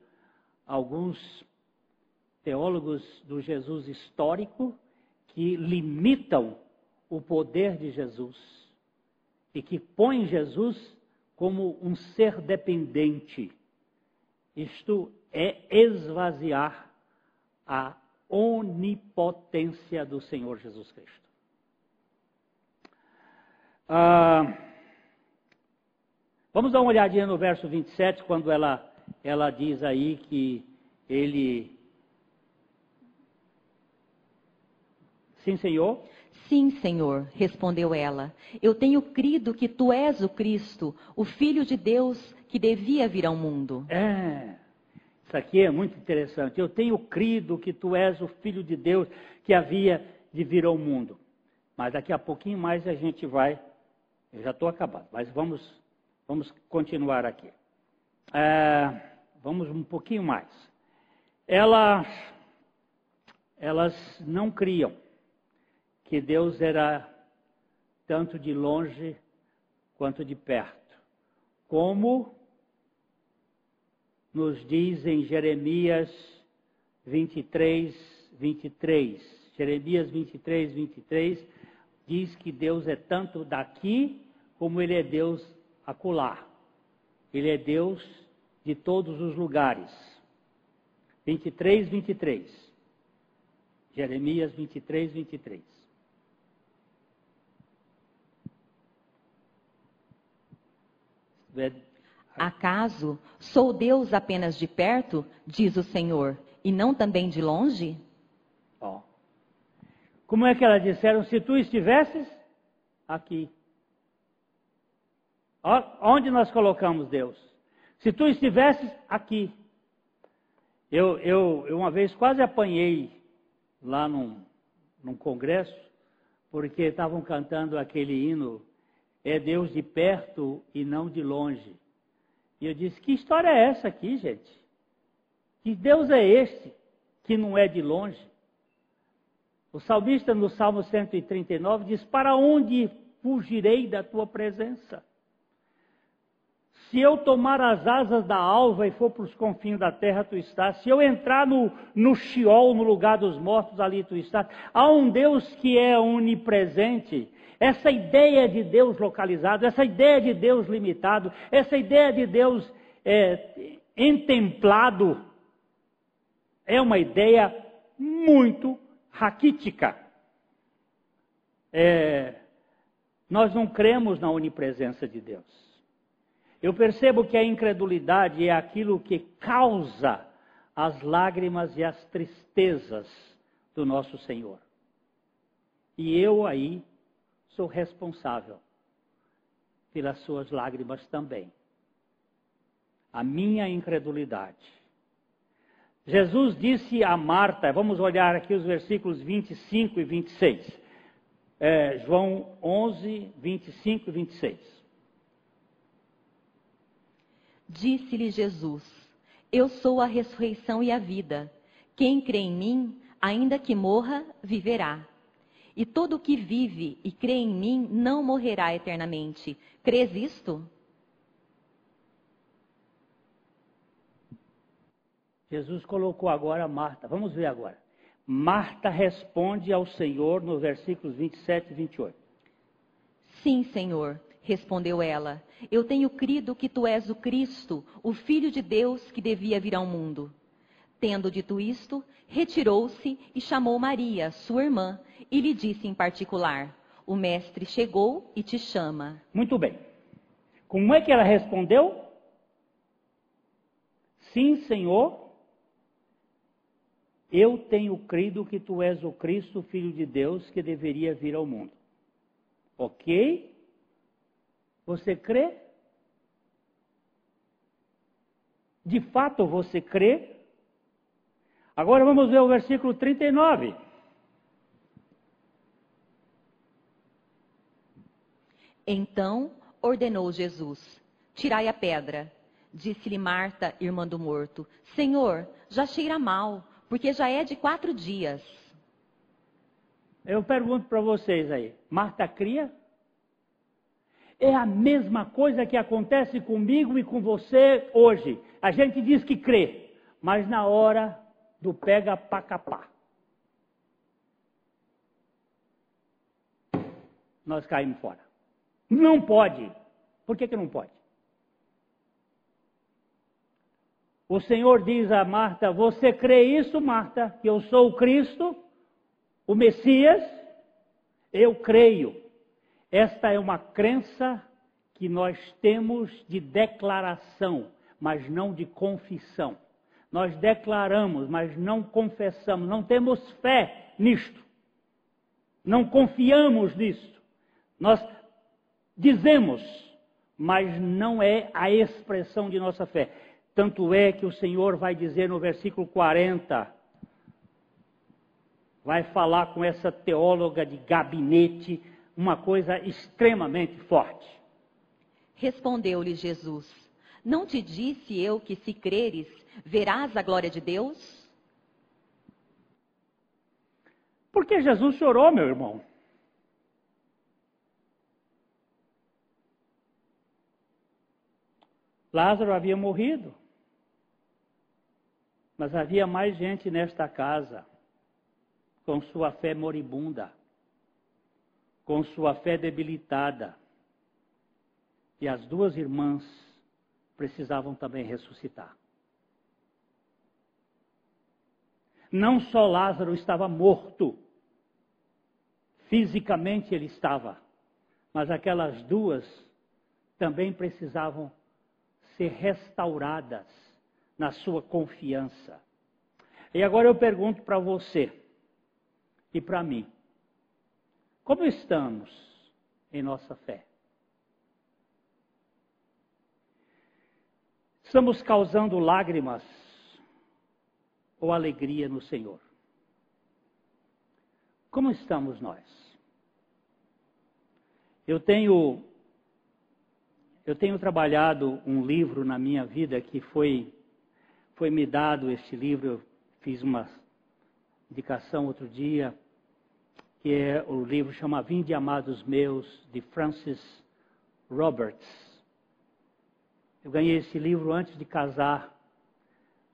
alguns teólogos do Jesus histórico que limitam o poder de Jesus e que põem Jesus como um ser dependente. Isto é esvaziar a onipotência do Senhor Jesus Cristo. Ah, Vamos dar uma olhadinha no verso 27, quando ela, ela diz aí que ele. Sim, Senhor? Sim, Senhor, respondeu ela. Eu tenho crido que tu és o Cristo, o Filho de Deus que devia vir ao mundo. É, isso aqui é muito interessante. Eu tenho crido que tu és o Filho de Deus que havia de vir ao mundo. Mas daqui a pouquinho mais a gente vai. Eu já estou acabado, mas vamos Vamos continuar aqui. É, vamos um pouquinho mais. Elas, elas não criam que Deus era tanto de longe quanto de perto. Como nos diz em Jeremias 23, 23. Jeremias 23, 23 diz que Deus é tanto daqui como Ele é Deus acolá. Ele é Deus de todos os lugares. 23, 23. Jeremias 23, 23. Acaso sou Deus apenas de perto, diz o Senhor, e não também de longe? Ó. Como é que elas disseram? Se tu estivesses aqui, Onde nós colocamos Deus? Se tu estivesses aqui. Eu, eu, eu uma vez quase apanhei lá num, num congresso, porque estavam cantando aquele hino, é Deus de perto e não de longe. E eu disse, que história é essa aqui, gente? Que Deus é esse que não é de longe? O salmista no Salmo 139 diz: Para onde fugirei da tua presença? Se eu tomar as asas da alva e for para os confins da terra, tu estás. Se eu entrar no, no Sheol, no lugar dos mortos, ali tu estás. Há um Deus que é onipresente. Essa ideia de Deus localizado, essa ideia de Deus limitado, essa ideia de Deus é, entemplado, é uma ideia muito raquítica. É, nós não cremos na onipresença de Deus. Eu percebo que a incredulidade é aquilo que causa as lágrimas e as tristezas do nosso Senhor. E eu aí sou responsável pelas suas lágrimas também. A minha incredulidade. Jesus disse a Marta, vamos olhar aqui os versículos 25 e 26. É, João 11, 25 e 26. Disse-lhe Jesus: Eu sou a ressurreição e a vida. Quem crê em mim, ainda que morra, viverá. E todo o que vive e crê em mim não morrerá eternamente. Crês isto? Jesus colocou agora Marta. Vamos ver agora. Marta responde ao Senhor nos versículos 27 e 28. Sim, Senhor, respondeu ela. Eu tenho crido que tu és o Cristo, o Filho de Deus que devia vir ao mundo. Tendo dito isto, retirou-se e chamou Maria, sua irmã, e lhe disse em particular: o mestre chegou e te chama. Muito bem. Como é que ela respondeu? Sim, Senhor, eu tenho crido que tu és o Cristo, Filho de Deus, que deveria vir ao mundo. Ok? Você crê? De fato você crê? Agora vamos ver o versículo 39. Então ordenou Jesus: Tirai a pedra. Disse-lhe Marta, irmã do morto: Senhor, já cheira mal, porque já é de quatro dias. Eu pergunto para vocês aí: Marta cria? É a mesma coisa que acontece comigo e com você hoje. A gente diz que crê, mas na hora do pega para capar. Nós caímos fora. Não pode. Por que, que não pode? O Senhor diz a Marta: Você crê isso, Marta, que eu sou o Cristo, o Messias? Eu creio. Esta é uma crença que nós temos de declaração, mas não de confissão. Nós declaramos, mas não confessamos, não temos fé nisto. Não confiamos nisto. Nós dizemos, mas não é a expressão de nossa fé. Tanto é que o Senhor vai dizer no versículo 40, vai falar com essa teóloga de gabinete, uma coisa extremamente forte. Respondeu-lhe Jesus: Não te disse eu que se creres, verás a glória de Deus? Por que Jesus chorou, meu irmão? Lázaro havia morrido. Mas havia mais gente nesta casa com sua fé moribunda com sua fé debilitada. E as duas irmãs precisavam também ressuscitar. Não só Lázaro estava morto, fisicamente ele estava, mas aquelas duas também precisavam ser restauradas na sua confiança. E agora eu pergunto para você e para mim: como estamos em nossa fé? Estamos causando lágrimas ou alegria no Senhor? Como estamos nós? Eu tenho eu tenho trabalhado um livro na minha vida que foi foi me dado este livro, eu fiz uma indicação outro dia que é o livro chama Vinde Amados Meus, de Francis Roberts. Eu ganhei esse livro antes de casar,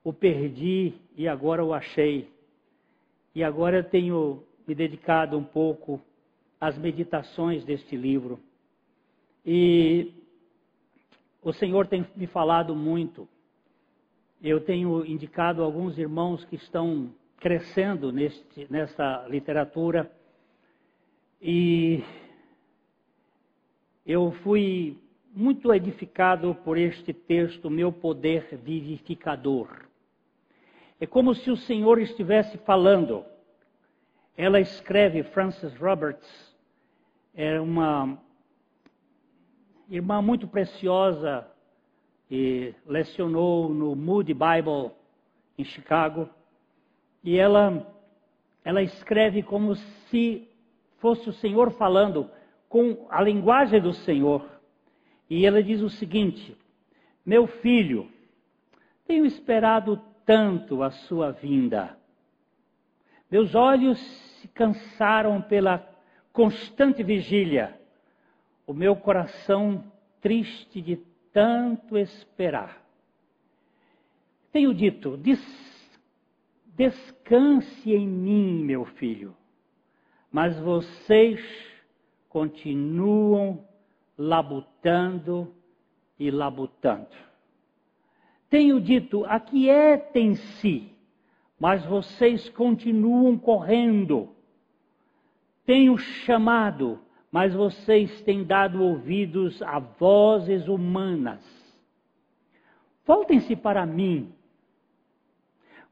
o perdi e agora o achei. E agora eu tenho me dedicado um pouco às meditações deste livro. E o Senhor tem me falado muito. Eu tenho indicado alguns irmãos que estão crescendo neste, nessa literatura e eu fui muito edificado por este texto, meu poder vivificador. É como se o Senhor estivesse falando. Ela escreve, Frances Roberts, é uma irmã muito preciosa e lecionou no Moody Bible em Chicago. E ela, ela escreve como se fosse o Senhor falando com a linguagem do Senhor. E ela diz o seguinte: Meu filho, tenho esperado tanto a sua vinda. Meus olhos se cansaram pela constante vigília. O meu coração triste de tanto esperar. Tenho dito: des descanse em mim, meu filho mas vocês continuam labutando e labutando. Tenho dito, aquietem-se, mas vocês continuam correndo. Tenho chamado, mas vocês têm dado ouvidos a vozes humanas. Voltem-se para mim.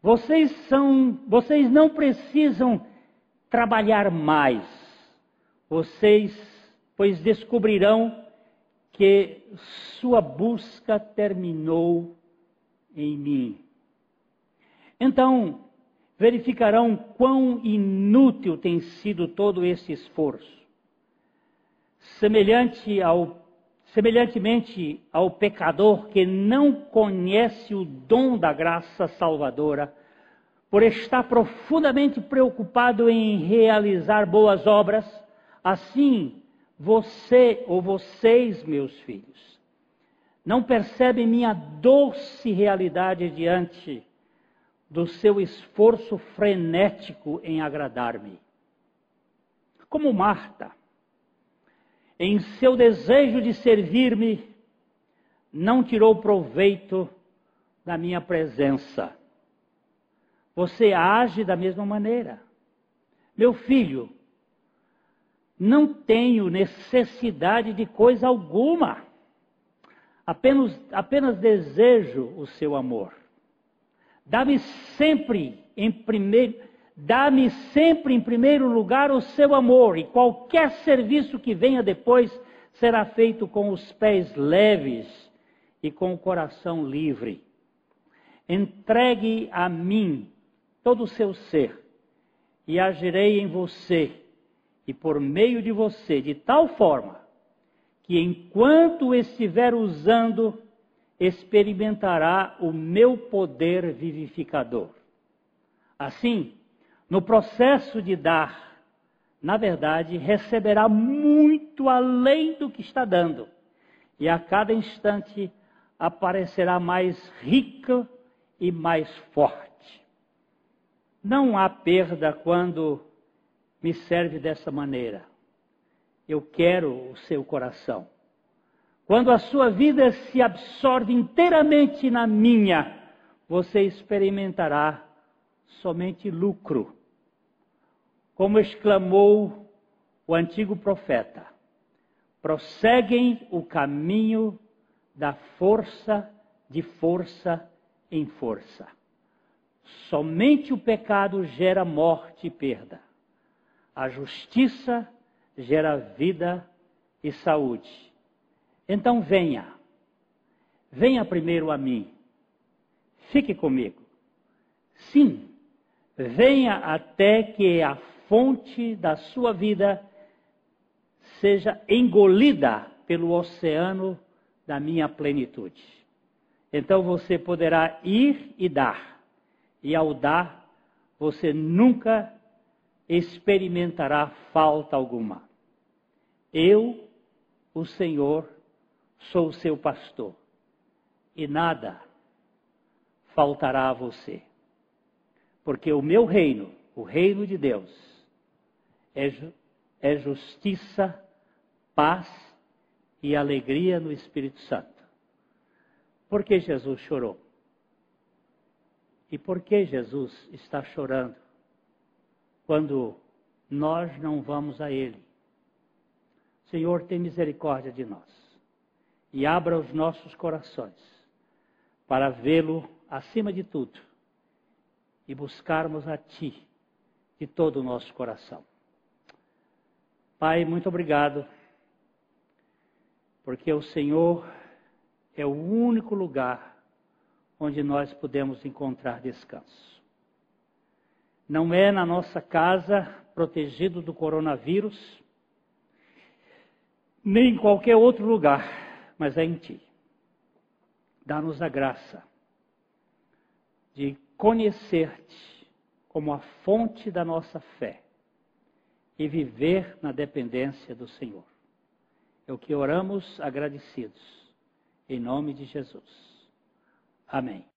Vocês são, vocês não precisam trabalhar mais. Vocês, pois descobrirão que sua busca terminou em mim. Então, verificarão quão inútil tem sido todo esse esforço. Semelhante ao, semelhantemente ao pecador que não conhece o dom da graça salvadora, por estar profundamente preocupado em realizar boas obras, assim você ou vocês, meus filhos, não percebem minha doce realidade diante do seu esforço frenético em agradar-me. Como Marta, em seu desejo de servir-me, não tirou proveito da minha presença. Você age da mesma maneira. Meu filho, não tenho necessidade de coisa alguma. Apenas, apenas desejo o seu amor. Dá-me sempre em primeiro, dá-me sempre em primeiro lugar o seu amor, e qualquer serviço que venha depois será feito com os pés leves e com o coração livre. Entregue a mim todo o seu ser, e agirei em você e por meio de você, de tal forma que enquanto estiver usando, experimentará o meu poder vivificador. Assim, no processo de dar, na verdade, receberá muito além do que está dando, e a cada instante aparecerá mais rica e mais forte. Não há perda quando me serve dessa maneira. Eu quero o seu coração. Quando a sua vida se absorve inteiramente na minha, você experimentará somente lucro. Como exclamou o antigo profeta: prosseguem o caminho da força de força em força. Somente o pecado gera morte e perda. A justiça gera vida e saúde. Então venha, venha primeiro a mim, fique comigo. Sim, venha até que a fonte da sua vida seja engolida pelo oceano da minha plenitude. Então você poderá ir e dar, e ao dar, você nunca experimentará falta alguma. Eu, o Senhor, sou o seu pastor, e nada faltará a você. Porque o meu reino, o reino de Deus, é, é justiça, paz e alegria no Espírito Santo. Por que Jesus chorou? E por que Jesus está chorando? Quando nós não vamos a Ele. Senhor, tem misericórdia de nós e abra os nossos corações para vê-lo acima de tudo e buscarmos a Ti de todo o nosso coração. Pai, muito obrigado, porque o Senhor é o único lugar onde nós podemos encontrar descanso não é na nossa casa, protegido do coronavírus, nem em qualquer outro lugar, mas é em Ti. Dá-nos a graça de conhecer-te como a fonte da nossa fé e viver na dependência do Senhor. É o que oramos agradecidos, em nome de Jesus. Amém.